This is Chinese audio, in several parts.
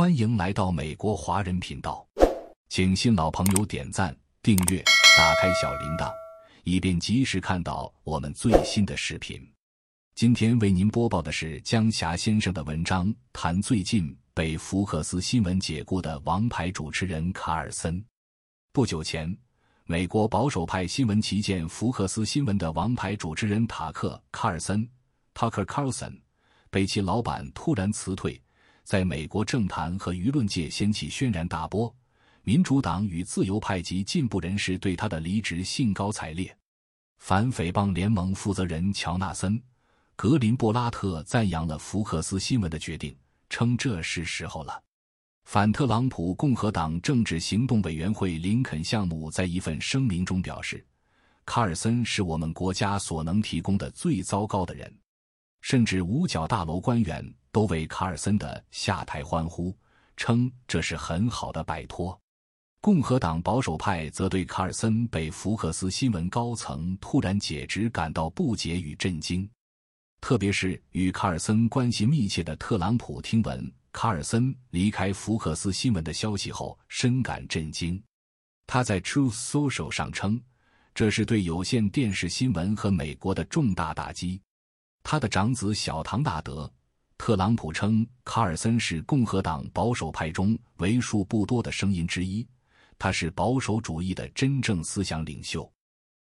欢迎来到美国华人频道，请新老朋友点赞、订阅、打开小铃铛，以便及时看到我们最新的视频。今天为您播报的是江霞先生的文章，谈最近被福克斯新闻解雇的王牌主持人卡尔森。不久前，美国保守派新闻旗舰福克斯新闻的王牌主持人塔克·卡尔森 （Tucker Carlson） 被其老板突然辞退。在美国政坛和舆论界掀起轩然大波，民主党与自由派及进步人士对他的离职兴高采烈。反诽谤联盟负责人乔纳森·格林布拉特赞扬了福克斯新闻的决定，称这是时候了。反特朗普共和党政治行动委员会林肯项目在一份声明中表示：“卡尔森是我们国家所能提供的最糟糕的人。”甚至五角大楼官员都为卡尔森的下台欢呼，称这是很好的摆脱。共和党保守派则对卡尔森被福克斯新闻高层突然解职感到不解与震惊，特别是与卡尔森关系密切的特朗普听闻卡尔森离开福克斯新闻的消息后，深感震惊。他在 Truth Social 上称，这是对有线电视新闻和美国的重大打击。他的长子小唐纳德·特朗普称，卡尔森是共和党保守派中为数不多的声音之一，他是保守主义的真正思想领袖。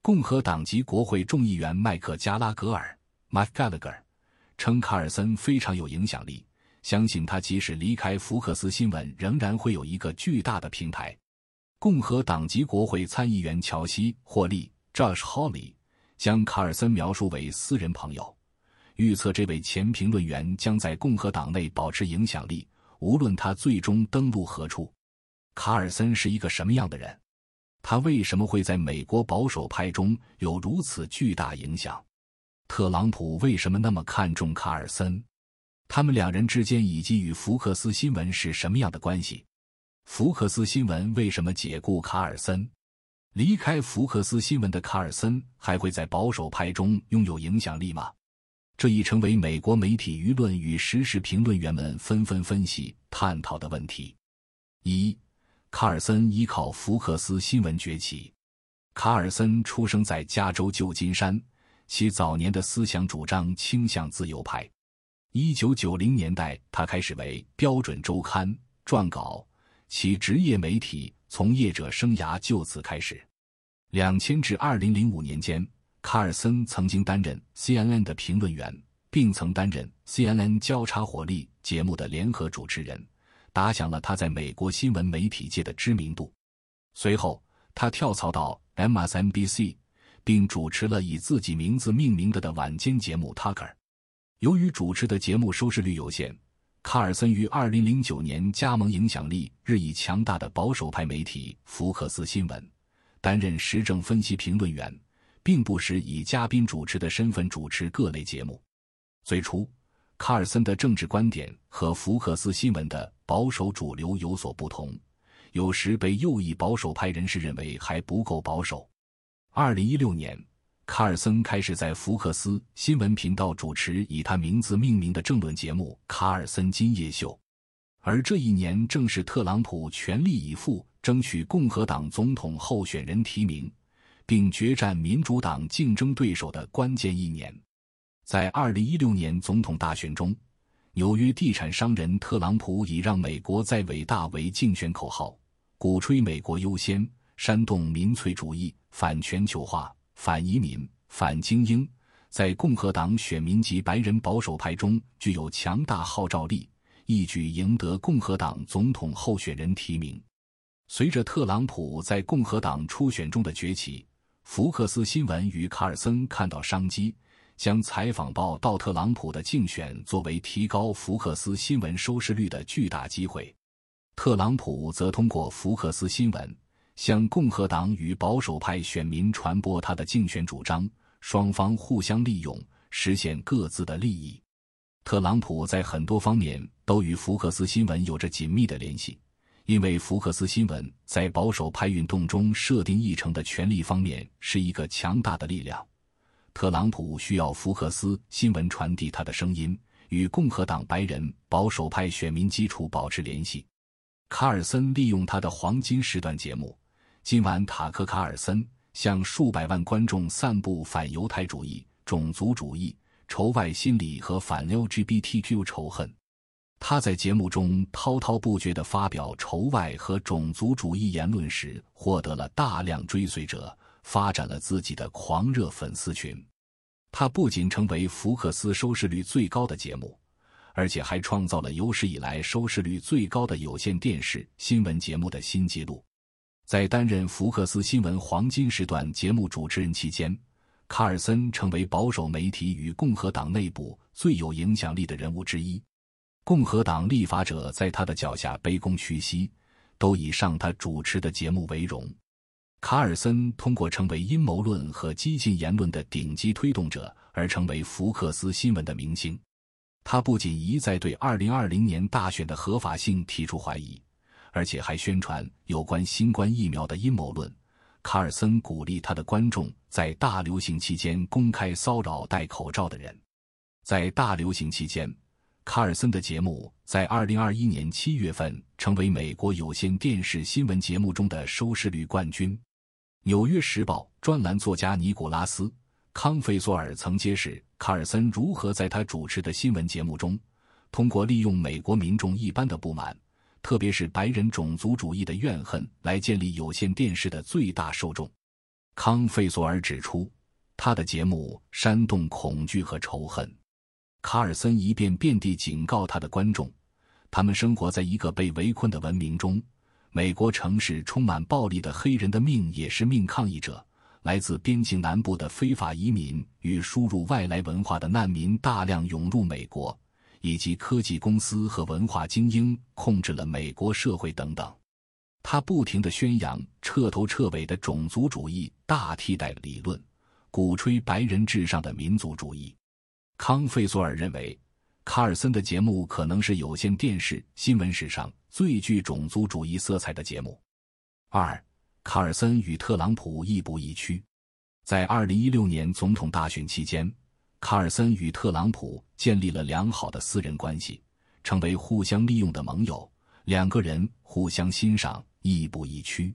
共和党籍国会众议员麦克加拉格尔 （Mike Gallagher） 称，卡尔森非常有影响力，相信他即使离开福克斯新闻，仍然会有一个巨大的平台。共和党籍国会参议员乔西·霍利 （Josh Hawley） 将卡尔森描述为私人朋友。预测这位前评论员将在共和党内保持影响力，无论他最终登陆何处。卡尔森是一个什么样的人？他为什么会在美国保守派中有如此巨大影响？特朗普为什么那么看重卡尔森？他们两人之间以及与福克斯新闻是什么样的关系？福克斯新闻为什么解雇卡尔森？离开福克斯新闻的卡尔森还会在保守派中拥有影响力吗？这已成为美国媒体舆论与时事评论员们纷纷分析、探讨的问题。一，卡尔森依靠福克斯新闻崛起。卡尔森出生在加州旧金山，其早年的思想主张倾向自由派。一九九零年代，他开始为《标准周刊》撰稿，其职业媒体从业者生涯就此开始。两千至二零零五年间。卡尔森曾经担任 CNN 的评论员，并曾担任 CNN 交叉火力节目的联合主持人，打响了他在美国新闻媒体界的知名度。随后，他跳槽到 MSNBC，并主持了以自己名字命名的的晚间节目 Tucker。由于主持的节目收视率有限，卡尔森于2009年加盟影响力日益强大的保守派媒体福克斯新闻，担任时政分析评论员。并不时以嘉宾主持的身份主持各类节目。最初，卡尔森的政治观点和福克斯新闻的保守主流有所不同，有时被右翼保守派人士认为还不够保守。二零一六年，卡尔森开始在福克斯新闻频道主持以他名字命名的政论节目《卡尔森今夜秀》，而这一年正是特朗普全力以赴争取共和党总统候选人提名。并决战民主党竞争对手的关键一年，在二零一六年总统大选中，纽约地产商人特朗普以“让美国再伟大”为竞选口号，鼓吹美国优先，煽动民粹主义、反全球化、反移民、反精英，在共和党选民及白人保守派中具有强大号召力，一举赢得共和党总统候选人提名。随着特朗普在共和党初选中的崛起，福克斯新闻与卡尔森看到商机，将采访报道特朗普的竞选作为提高福克斯新闻收视率的巨大机会。特朗普则通过福克斯新闻向共和党与保守派选民传播他的竞选主张，双方互相利用，实现各自的利益。特朗普在很多方面都与福克斯新闻有着紧密的联系。因为福克斯新闻在保守派运动中设定议程的权力方面是一个强大的力量，特朗普需要福克斯新闻传递他的声音，与共和党白人保守派选民基础保持联系。卡尔森利用他的黄金时段节目《今晚塔克卡尔森》向数百万观众散布反犹太主义、种族主义、仇外心理和反 LGBTQ 仇恨。他在节目中滔滔不绝地发表仇外和种族主义言论时，获得了大量追随者，发展了自己的狂热粉丝群。他不仅成为福克斯收视率最高的节目，而且还创造了有史以来收视率最高的有线电视新闻节目的新纪录。在担任福克斯新闻黄金时段节目主持人期间，卡尔森成为保守媒体与共和党内部最有影响力的人物之一。共和党立法者在他的脚下卑躬屈膝，都以上他主持的节目为荣。卡尔森通过成为阴谋论和激进言论的顶级推动者而成为福克斯新闻的明星。他不仅一再对2020年大选的合法性提出怀疑，而且还宣传有关新冠疫苗的阴谋论。卡尔森鼓励他的观众在大流行期间公开骚扰戴口罩的人。在大流行期间。卡尔森的节目在2021年7月份成为美国有线电视新闻节目中的收视率冠军。《纽约时报》专栏作家尼古拉斯·康费索尔曾揭示卡尔森如何在他主持的新闻节目中，通过利用美国民众一般的不满，特别是白人种族主义的怨恨，来建立有线电视的最大受众。康费索尔指出，他的节目煽动恐惧和仇恨。卡尔森一遍遍地警告他的观众，他们生活在一个被围困的文明中。美国城市充满暴力的黑人的命也是命。抗议者来自边境南部的非法移民与输入外来文化的难民大量涌入美国，以及科技公司和文化精英控制了美国社会等等。他不停地宣扬彻头彻尾的种族主义大替代理论，鼓吹白人至上的民族主义。康费索尔认为，卡尔森的节目可能是有线电视新闻史上最具种族主义色彩的节目。二，卡尔森与特朗普亦步亦趋。在二零一六年总统大选期间，卡尔森与特朗普建立了良好的私人关系，成为互相利用的盟友。两个人互相欣赏，亦步亦趋。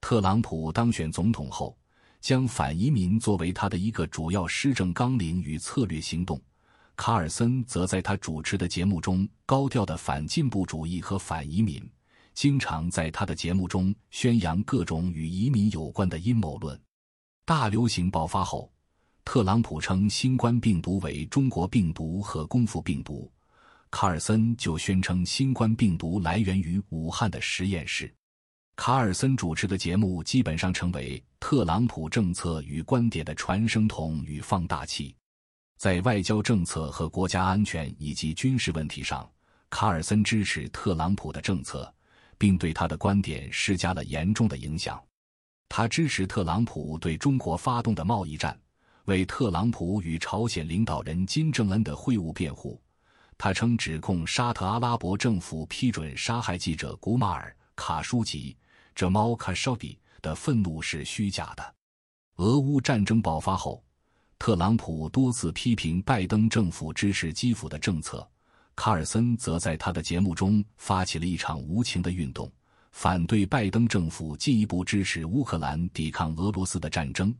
特朗普当选总统后。将反移民作为他的一个主要施政纲领与策略行动，卡尔森则在他主持的节目中高调的反进步主义和反移民，经常在他的节目中宣扬各种与移民有关的阴谋论。大流行爆发后，特朗普称新冠病毒为中国病毒和功夫病毒，卡尔森就宣称新冠病毒来源于武汉的实验室。卡尔森主持的节目基本上成为特朗普政策与观点的传声筒与放大器，在外交政策和国家安全以及军事问题上，卡尔森支持特朗普的政策，并对他的观点施加了严重的影响。他支持特朗普对中国发动的贸易战，为特朗普与朝鲜领导人金正恩的会晤辩护。他称指控沙特阿拉伯政府批准杀害记者古马尔·卡舒吉。这猫卡绍比的愤怒是虚假的。俄乌战争爆发后，特朗普多次批评拜登政府支持基辅的政策。卡尔森则在他的节目中发起了一场无情的运动，反对拜登政府进一步支持乌克兰抵抗俄罗斯的战争，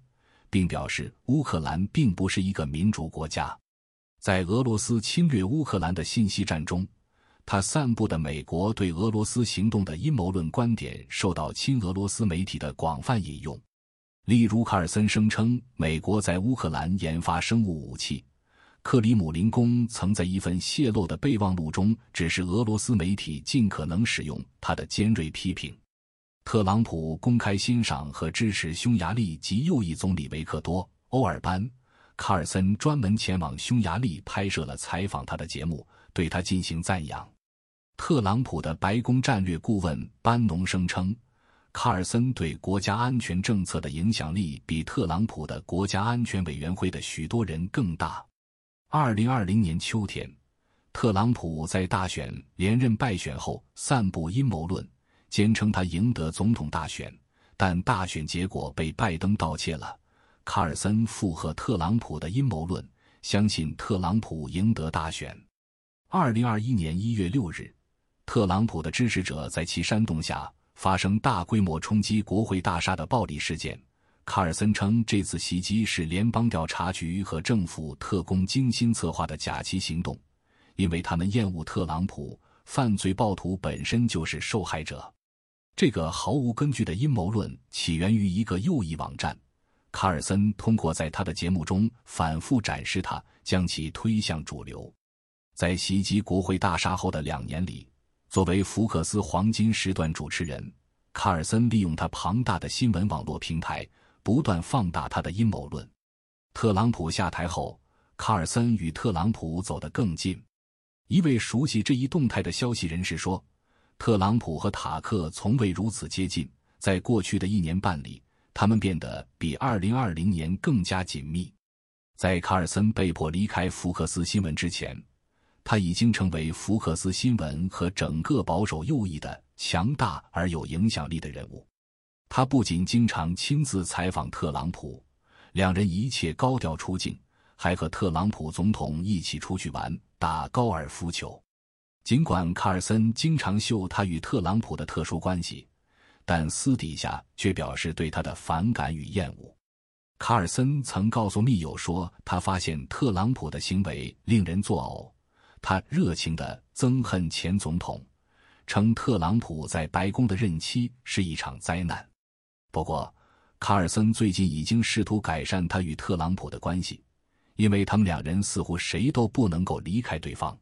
并表示乌克兰并不是一个民主国家。在俄罗斯侵略乌克兰的信息战中。他散布的美国对俄罗斯行动的阴谋论观点受到亲俄罗斯媒体的广泛引用，例如卡尔森声称美国在乌克兰研发生物武器，克里姆林宫曾在一份泄露的备忘录中指示俄罗斯媒体尽可能使用他的尖锐批评。特朗普公开欣赏和支持匈牙利及右翼总理维克多·欧尔班，卡尔森专门前往匈牙利拍摄了采访他的节目，对他进行赞扬。特朗普的白宫战略顾问班农声称，卡尔森对国家安全政策的影响力比特朗普的国家安全委员会的许多人更大。二零二零年秋天，特朗普在大选连任败选后散布阴谋论，坚称他赢得总统大选，但大选结果被拜登盗窃了。卡尔森附和特朗普的阴谋论，相信特朗普赢得大选。二零二一年一月六日，特朗普的支持者在其煽动下发生大规模冲击国会大厦的暴力事件。卡尔森称，这次袭击是联邦调查局和政府特工精心策划的假期行动，因为他们厌恶特朗普。犯罪暴徒本身就是受害者。这个毫无根据的阴谋论起源于一个右翼网站。卡尔森通过在他的节目中反复展示它，将其推向主流。在袭击国会大厦后的两年里，作为福克斯黄金时段主持人，卡尔森利用他庞大的新闻网络平台。不断放大他的阴谋论。特朗普下台后，卡尔森与特朗普走得更近。一位熟悉这一动态的消息人士说：“特朗普和塔克从未如此接近。在过去的一年半里，他们变得比2020年更加紧密。”在卡尔森被迫离开福克斯新闻之前，他已经成为福克斯新闻和整个保守右翼的强大而有影响力的人物。他不仅经常亲自采访特朗普，两人一切高调出镜，还和特朗普总统一起出去玩、打高尔夫球。尽管卡尔森经常秀他与特朗普的特殊关系，但私底下却表示对他的反感与厌恶。卡尔森曾告诉密友说，他发现特朗普的行为令人作呕。他热情地憎恨前总统，称特朗普在白宫的任期是一场灾难。不过，卡尔森最近已经试图改善他与特朗普的关系，因为他们两人似乎谁都不能够离开对方。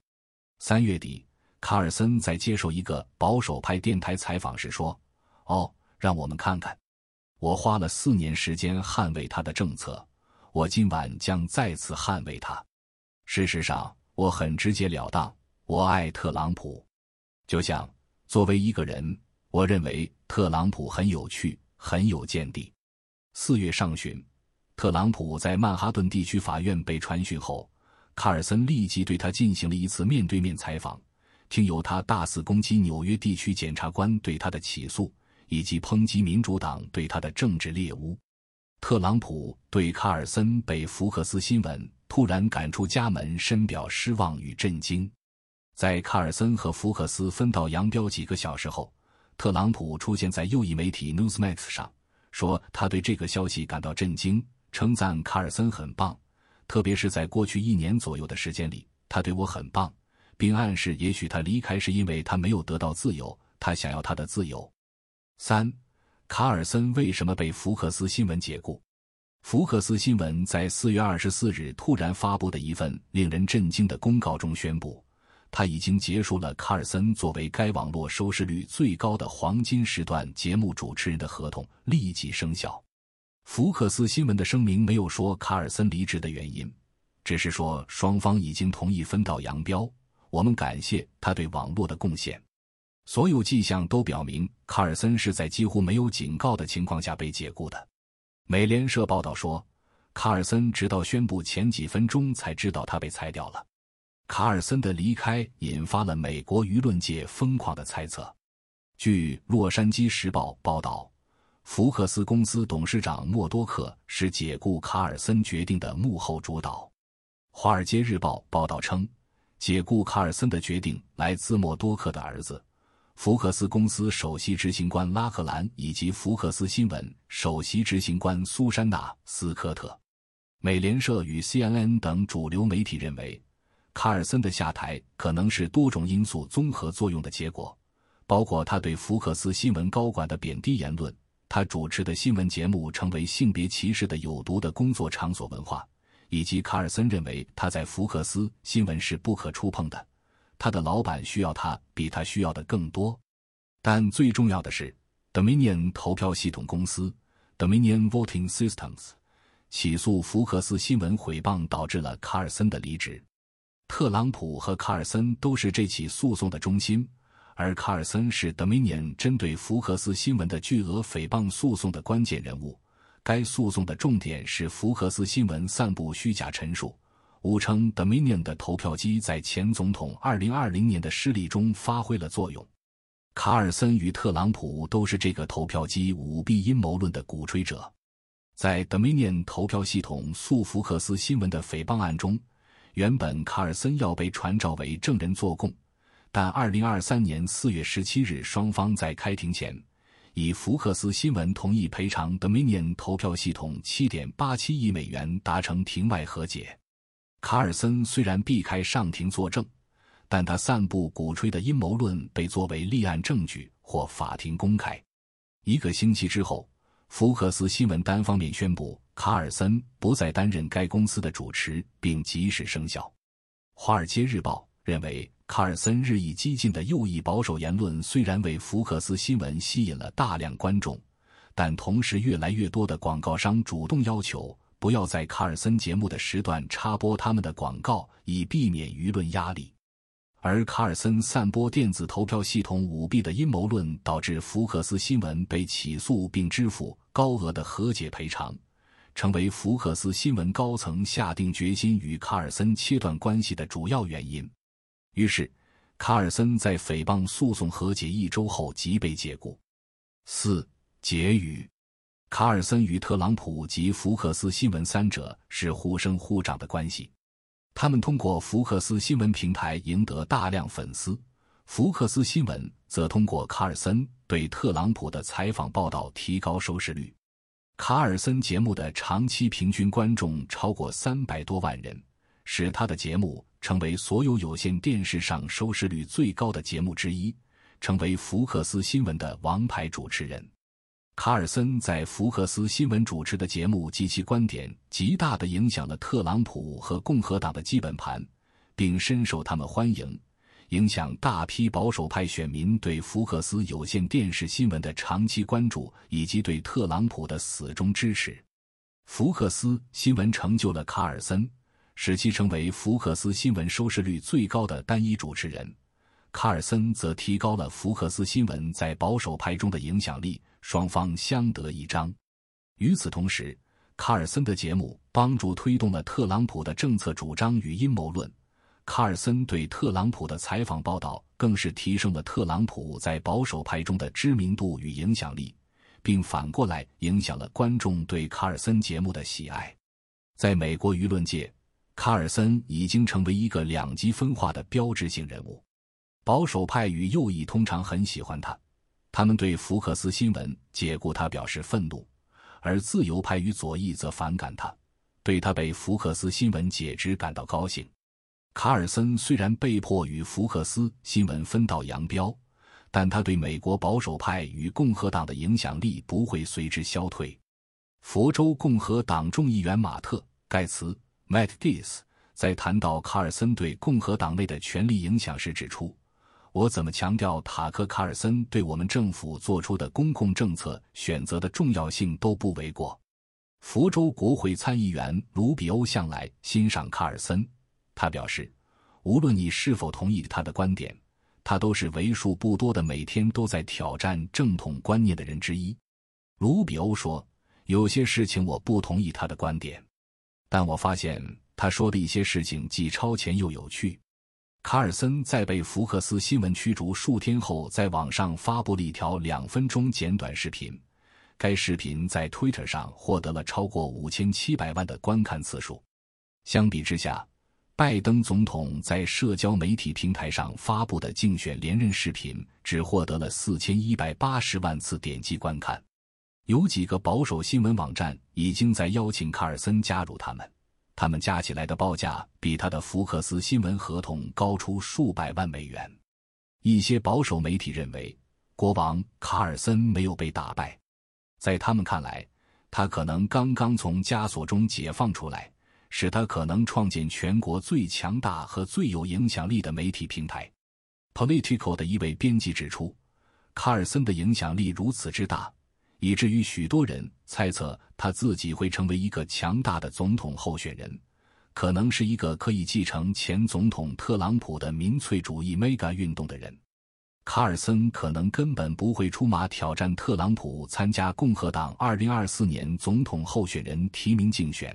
三月底，卡尔森在接受一个保守派电台采访时说：“哦，让我们看看，我花了四年时间捍卫他的政策，我今晚将再次捍卫他。事实上，我很直截了当，我爱特朗普，就像作为一个人，我认为特朗普很有趣。”很有见地。四月上旬，特朗普在曼哈顿地区法院被传讯后，卡尔森立即对他进行了一次面对面采访，听由他大肆攻击纽约地区检察官对他的起诉，以及抨击民主党对他的政治猎污。特朗普对卡尔森被福克斯新闻突然赶出家门深表失望与震惊。在卡尔森和福克斯分道扬镳几个小时后。特朗普出现在右翼媒体 Newsmax 上，说他对这个消息感到震惊，称赞卡尔森很棒，特别是在过去一年左右的时间里，他对我很棒，并暗示也许他离开是因为他没有得到自由，他想要他的自由。三，卡尔森为什么被福克斯新闻解雇？福克斯新闻在四月二十四日突然发布的一份令人震惊的公告中宣布。他已经结束了卡尔森作为该网络收视率最高的黄金时段节目主持人的合同立即生效。福克斯新闻的声明没有说卡尔森离职的原因，只是说双方已经同意分道扬镳。我们感谢他对网络的贡献。所有迹象都表明卡尔森是在几乎没有警告的情况下被解雇的。美联社报道说，卡尔森直到宣布前几分钟才知道他被裁掉了。卡尔森的离开引发了美国舆论界疯狂的猜测。据《洛杉矶时报》报道，福克斯公司董事长默多克是解雇卡尔森决定的幕后主导。《华尔街日报》报道称，解雇卡尔森的决定来自默多克的儿子、福克斯公司首席执行官拉克兰以及福克斯新闻首席执行官苏珊娜·斯科特。美联社与 CNN 等主流媒体认为。卡尔森的下台可能是多种因素综合作用的结果，包括他对福克斯新闻高管的贬低言论，他主持的新闻节目成为性别歧视的有毒的工作场所文化，以及卡尔森认为他在福克斯新闻是不可触碰的，他的老板需要他比他需要的更多。但最重要的是，Dominion 投票系统公司 Dominion Voting Systems 起诉福克斯新闻毁谤，导致了卡尔森的离职。特朗普和卡尔森都是这起诉讼的中心，而卡尔森是 Dominion 针对福克斯新闻的巨额诽谤诉讼的关键人物。该诉讼的重点是福克斯新闻散布虚假陈述，误称 Dominion 的投票机在前总统2020年的失利中发挥了作用。卡尔森与特朗普都是这个投票机舞弊阴谋论的鼓吹者。在 Dominion 投票系统诉福克斯新闻的诽谤案中。原本卡尔森要被传召为证人作供，但二零二三年四月十七日，双方在开庭前以福克斯新闻同意赔偿 Dominion 投票系统七点八七亿美元达成庭外和解。卡尔森虽然避开上庭作证，但他散布鼓吹的阴谋论被作为立案证据或法庭公开。一个星期之后，福克斯新闻单方面宣布。卡尔森不再担任该公司的主持，并及时生效。《华尔街日报》认为，卡尔森日益激进的右翼保守言论虽然为福克斯新闻吸引了大量观众，但同时越来越多的广告商主动要求不要在卡尔森节目的时段插播他们的广告，以避免舆论压力。而卡尔森散播电子投票系统舞弊的阴谋论，导致福克斯新闻被起诉并支付高额的和解赔偿。成为福克斯新闻高层下定决心与卡尔森切断关系的主要原因。于是，卡尔森在诽谤诉讼和解一周后即被解雇。四结语：卡尔森与特朗普及福克斯新闻三者是互生互长的关系，他们通过福克斯新闻平台赢得大量粉丝，福克斯新闻则通过卡尔森对特朗普的采访报道提高收视率。卡尔森节目的长期平均观众超过三百多万人，使他的节目成为所有有线电视上收视率最高的节目之一，成为福克斯新闻的王牌主持人。卡尔森在福克斯新闻主持的节目及其观点，极大地影响了特朗普和共和党的基本盘，并深受他们欢迎。影响大批保守派选民对福克斯有线电视新闻的长期关注，以及对特朗普的死忠支持。福克斯新闻成就了卡尔森，使其成为福克斯新闻收视率最高的单一主持人。卡尔森则提高了福克斯新闻在保守派中的影响力，双方相得益彰。与此同时，卡尔森的节目帮助推动了特朗普的政策主张与阴谋论。卡尔森对特朗普的采访报道，更是提升了特朗普在保守派中的知名度与影响力，并反过来影响了观众对卡尔森节目的喜爱。在美国舆论界，卡尔森已经成为一个两极分化的标志性人物。保守派与右翼通常很喜欢他，他们对福克斯新闻解雇他表示愤怒；而自由派与左翼则反感他，对他被福克斯新闻解职感到高兴。卡尔森虽然被迫与福克斯新闻分道扬镳，但他对美国保守派与共和党的影响力不会随之消退。佛州共和党众议员马特·盖茨 （Matt Gaetz） 在谈到卡尔森对共和党内的权力影响时指出：“我怎么强调塔克·卡尔森对我们政府做出的公共政策选择的重要性都不为过。”福州国会参议员卢比欧向来欣赏卡尔森。他表示，无论你是否同意他的观点，他都是为数不多的每天都在挑战正统观念的人之一。卢比欧说：“有些事情我不同意他的观点，但我发现他说的一些事情既超前又有趣。”卡尔森在被福克斯新闻驱逐数天后，在网上发布了一条两分钟简短视频，该视频在 Twitter 上获得了超过五千七百万的观看次数。相比之下，拜登总统在社交媒体平台上发布的竞选连任视频只获得了四千一百八十万次点击观看。有几个保守新闻网站已经在邀请卡尔森加入他们，他们加起来的报价比他的福克斯新闻合同高出数百万美元。一些保守媒体认为，国王卡尔森没有被打败，在他们看来，他可能刚刚从枷锁中解放出来。使他可能创建全国最强大和最有影响力的媒体平台。Political 的一位编辑指出，卡尔森的影响力如此之大，以至于许多人猜测他自己会成为一个强大的总统候选人，可能是一个可以继承前总统特朗普的民粹主义 Mega 运动的人。卡尔森可能根本不会出马挑战特朗普参加共和党2024年总统候选人提名竞选。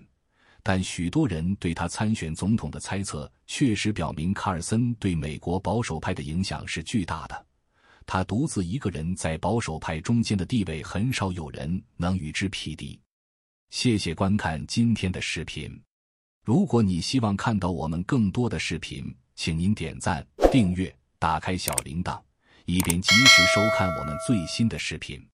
但许多人对他参选总统的猜测，确实表明卡尔森对美国保守派的影响是巨大的。他独自一个人在保守派中间的地位，很少有人能与之匹敌。谢谢观看今天的视频。如果你希望看到我们更多的视频，请您点赞、订阅、打开小铃铛，以便及时收看我们最新的视频。